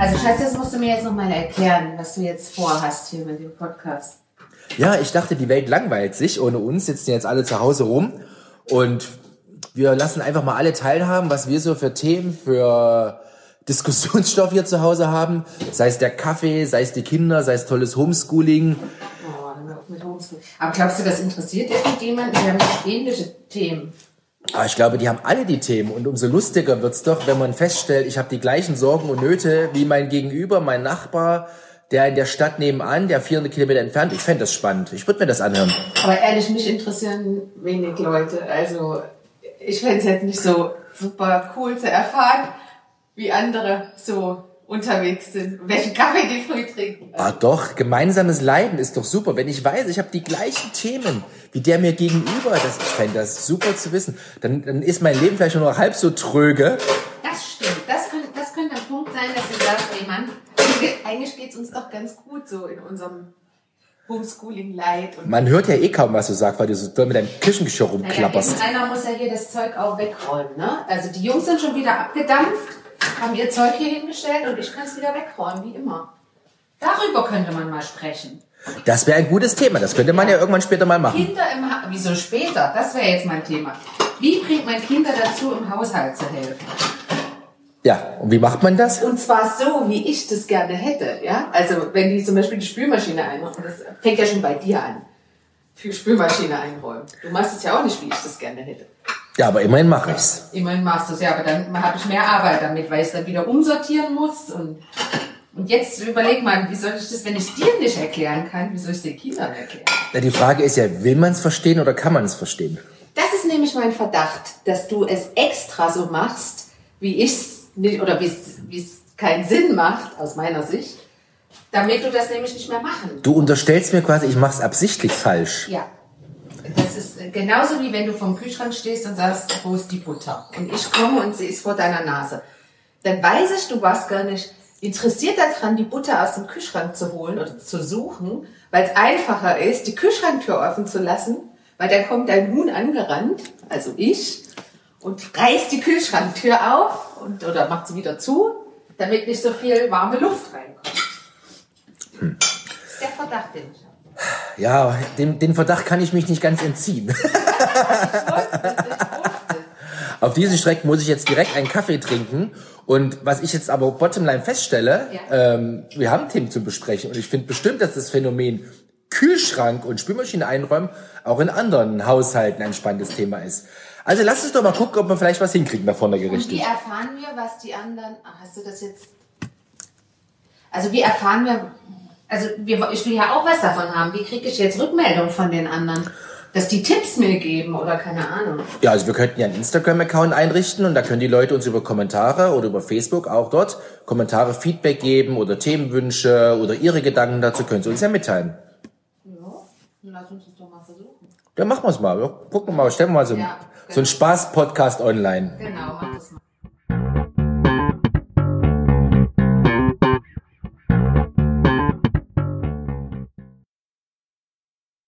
Also Schatz, das musst du mir jetzt nochmal erklären, was du jetzt vorhast hier mit dem Podcast. Ja, ich dachte, die Welt langweilt sich ohne uns, sitzen jetzt alle zu Hause rum und wir lassen einfach mal alle teilhaben, was wir so für Themen, für Diskussionsstoff hier zu Hause haben. Sei es der Kaffee, sei es die Kinder, sei es tolles Homeschooling. Oh, mit Homeschooling. Aber glaubst du, das interessiert irgendjemanden? Wir haben ähnliche Themen. Aber ich glaube, die haben alle die Themen und umso lustiger wird's doch, wenn man feststellt, ich habe die gleichen Sorgen und Nöte wie mein Gegenüber, mein Nachbar, der in der Stadt nebenan, der 400 Kilometer entfernt. Ich fände das spannend. Ich würde mir das anhören. Aber ehrlich, mich interessieren wenig Leute. Also ich fände es jetzt nicht so super cool zu erfahren, wie andere so unterwegs sind, welchen Kaffee die früh trinken. Ah doch, gemeinsames Leiden ist doch super. Wenn ich weiß, ich habe die gleichen Themen wie der mir gegenüber, das, ich fände das super zu wissen. Dann, dann ist mein Leben vielleicht nur halb so tröge. Das stimmt. Das könnte, das könnte ein Punkt sein, dass ich sage, ey Mann, eigentlich geht's uns doch ganz gut so in unserem Homeschooling Light. Und Man hört ja eh kaum, was du sagst, weil du so doll mit deinem Küchengeschirr naja, rumklapperst. einer muss ja hier das Zeug auch wegräumen. Ne? Also die Jungs sind schon wieder abgedampft, haben ihr Zeug hier hingestellt und ich kann es wieder wegräumen, wie immer. Darüber könnte man mal sprechen. Das wäre ein gutes Thema. Das könnte man ja irgendwann später mal machen. Kinder im ha Wieso später? Das wäre jetzt mein Thema. Wie bringt man Kinder dazu, im Haushalt zu helfen? Ja, und wie macht man das? Und zwar so, wie ich das gerne hätte. Ja? Also wenn die zum Beispiel die Spülmaschine einräumen, das fängt ja schon bei dir an. Für Spülmaschine einräumen. Du machst es ja auch nicht, wie ich das gerne hätte. Ja, aber immerhin mache ich's. Immerhin machst du es ja, aber dann habe ich mehr Arbeit damit, weil ich es dann wieder umsortieren muss. Und, und jetzt überleg mal, wie soll ich das, wenn ich es dir nicht erklären kann, wie soll ich es den Kindern erklären? Ja, die Frage ist ja, will man es verstehen oder kann man es verstehen? Das ist nämlich mein Verdacht, dass du es extra so machst, wie ich es nicht, oder wie es wie es keinen Sinn macht, aus meiner Sicht, damit du das nämlich nicht mehr machen. Du unterstellst mir quasi, ich mache es absichtlich falsch. Ja. Das ist äh, genauso wie wenn du vom Kühlschrank stehst und sagst, wo ist die Butter? Und ich komme und sie ist vor deiner Nase. Dann weiß ich, du warst gar nicht interessiert daran, die Butter aus dem Kühlschrank zu holen oder zu suchen, weil es einfacher ist, die Kühlschranktür offen zu lassen, weil dann kommt dein Huhn angerannt, also ich, und reißt die Kühlschranktür auf und, oder macht sie wieder zu, damit nicht so viel warme Luft reinkommt. Das ist der Verdacht, den ich habe. Ja, dem, den Verdacht kann ich mich nicht ganz entziehen. Auf diesen Strecken muss ich jetzt direkt einen Kaffee trinken. Und was ich jetzt aber bottomline feststelle, Ja. ähm, wir haben Themen zu besprechen. Und ich finde bestimmt, dass das Phänomen Kühlschrank und Spülmaschine einräumen auch in anderen Haushalten ein spannendes Thema ist. Also lass uns doch mal gucken, ob wir vielleicht was hinkriegen da vorne Und wie gerichtet. erfahren wir, was die anderen. Ach, hast du das jetzt? Also wie erfahren wir? Also wir, ich will ja auch was davon haben. Wie kriege ich jetzt Rückmeldung von den anderen? Dass die Tipps mir geben oder keine Ahnung. Ja, also wir könnten ja einen Instagram-Account einrichten und da können die Leute uns über Kommentare oder über Facebook auch dort Kommentare, Feedback geben oder Themenwünsche oder ihre Gedanken dazu können sie uns ja mitteilen. Ja, dann lass uns das doch mal versuchen. Ja, machen wir es mal. Gucken wir mal, stellen wir mal so, Ja, so einen Spaß-Podcast online. Genau.